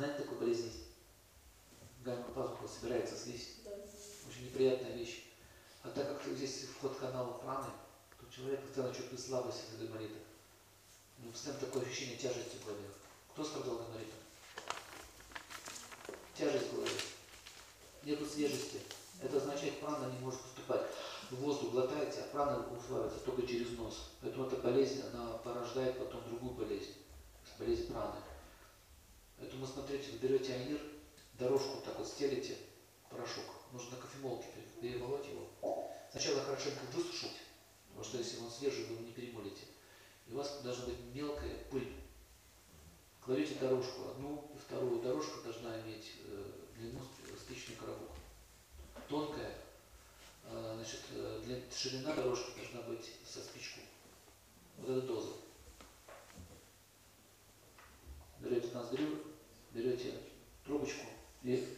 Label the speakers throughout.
Speaker 1: Знаете, такую болезнь? Гаймор пазуха собирается слизь.
Speaker 2: Да.
Speaker 1: Очень неприятная вещь. А так как здесь вход канала праны, то человек постоянно чувствует слабость от гайморита. У него постоянно такое ощущение тяжести в голове. Кто страдал гайморитом? Тяжесть в голове. Нету свежести. Это означает, прана не может поступать. Воздух глотаете, а прана усваивается только через нос. Поэтому эта болезнь, она порождает потом другую болезнь. Болезнь праны. Берете аир, дорожку так вот стелите, порошок. Нужно на кофемолке перемолоть его. Сначала хорошенько высушить, потому что если он свежий, вы его не перемолите. И у вас должна быть мелкая пыль. Кладете дорожку, одну и вторую. Дорожка должна иметь э, длину спичный коробок. Тонкая, э, значит, э, ширина дорожки должна быть со спичку. Вот эта доза. Берете ноздрю, берете трубочку и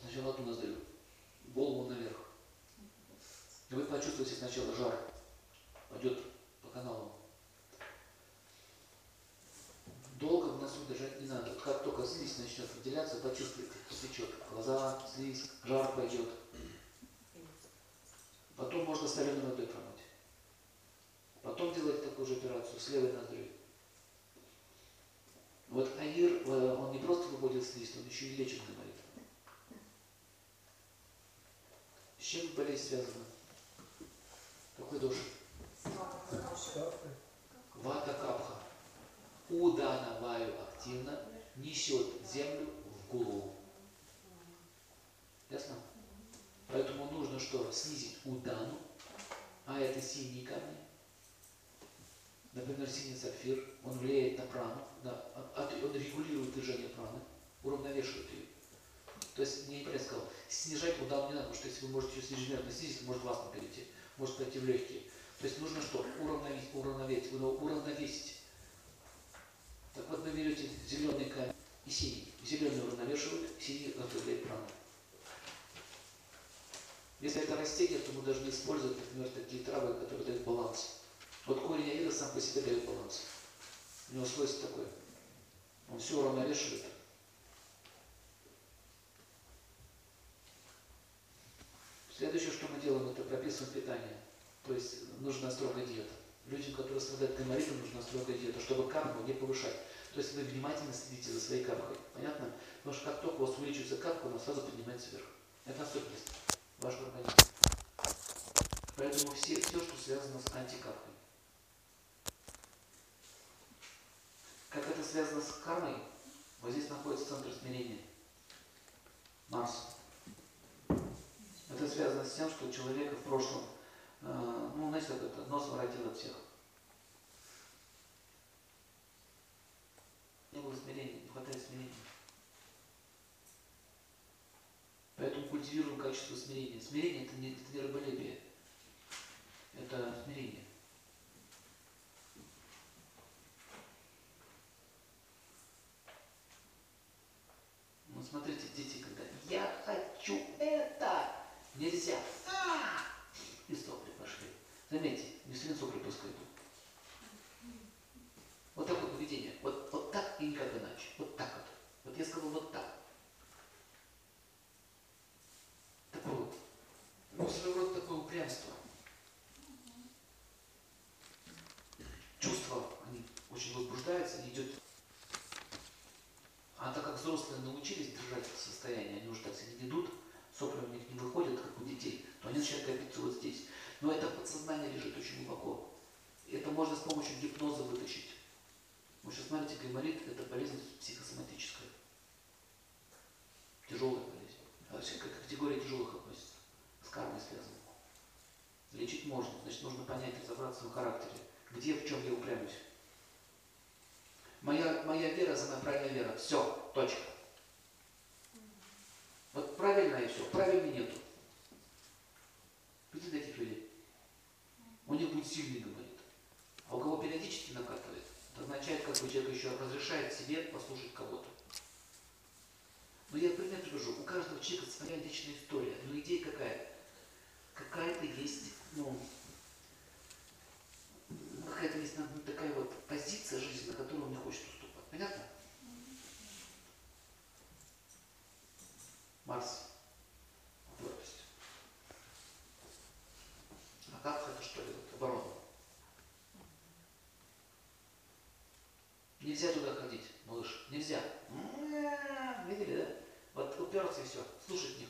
Speaker 1: сначала одну ноздрю, голову наверх. Почувствуете сначала жар, пойдет по каналам. Долго в носу держать не надо. Вот как только слизь начнет выделяться, почувствуете, потечет. Глаза, слизь, жар пойдет. Потом можно соленой водой промыть. Потом делать такую же операцию с левой ноздрю. Вот аир, э, он не просто выводит слизь, он еще и лечит гайморит. С чем болезнь связана? Дождь? Вата капха. Удана ваю активно несет землю в голову. Ясно? Поэтому нужно что? Снизить удану, а это синие камни. Например, синий сапфир, он влияет на прану, на, он регулирует движение праны, уравновешивает ее. То есть, мне не сказал, снижать удану не надо, потому что если вы можете ее ежедневно снизить, может в астму перейти, может пойти в легкие. То есть нужно что? Уравновесить, уравновесить, уравновесить. Так вот вы берете зеленый камень и синий. Зеленый уравновешивает, синий отправляет прану. Если это растение, то мы должны использовать, например, такие травы, которые дают баланс. Вот корень аида сам по себе дает баланс. У него свойство такое. Он все уравновешивает. Следующее, что мы делаем, это прописываем питание. То есть нужна строгая диета. Людям, которые страдают гайморитом, нужна строгая диета, чтобы карму не повышать. То есть вы внимательно следите за своей кармой. Понятно? Потому что как только у вас увеличивается карма, она сразу поднимается вверх. Это особенность вашего организма. Поэтому все, все, что связано с антикармой. Как это связано с кармой? Вот здесь находится центр смирения. Марс. Связано с тем, что у человека в прошлом, э, ну, знаете, как это, нос воротил от всех. Не было смирения, не хватает смирения. Поэтому культивируем качество смирения. Смирение это не, это не раболепие. Это смирение. Ну смотрите, дети, когда я хочу это, нельзя. А! И сопли пошли. Заметьте, не пускай идут. Вот такое поведение. Вот, вот так и никак иначе. Вот так вот. Вот я сказал вот так. Такое вот. Ну, своего рода такое упрямство. Чувства, они очень возбуждаются, идет а так как взрослые научились держать это состояние, они уже так себя не ведут, сопли у них не выходят, как у детей, то они начинают копиться вот здесь. Но это подсознание лежит очень глубоко. Это можно с помощью гипноза вытащить. Вы сейчас смотрите, гайморит – это болезнь психосоматическая. Тяжелая болезнь. А вообще как категория тяжелых относится. С кармой связана. Лечить можно, значит нужно понять, разобраться в характере. Где, в чем я упрямюсь. Моя, моя вера, самая правильная вера. Все, точка все. Правильно нету. Видите таких людей? У них будет сильный габарит. А у кого периодически накатывает, это означает, как бы человек еще разрешает себе послушать кого-то. Но я пример привожу. У каждого человека своя личная история. Но идея какая? Какая-то есть, ну, какая-то есть ну, такая вот позиция жизни, на которую он не хочет уступать. Понятно? Марс. Нельзя туда ходить, малыш. Нельзя. М-м-м, Видели, да? Вот уперся и все. Слушать не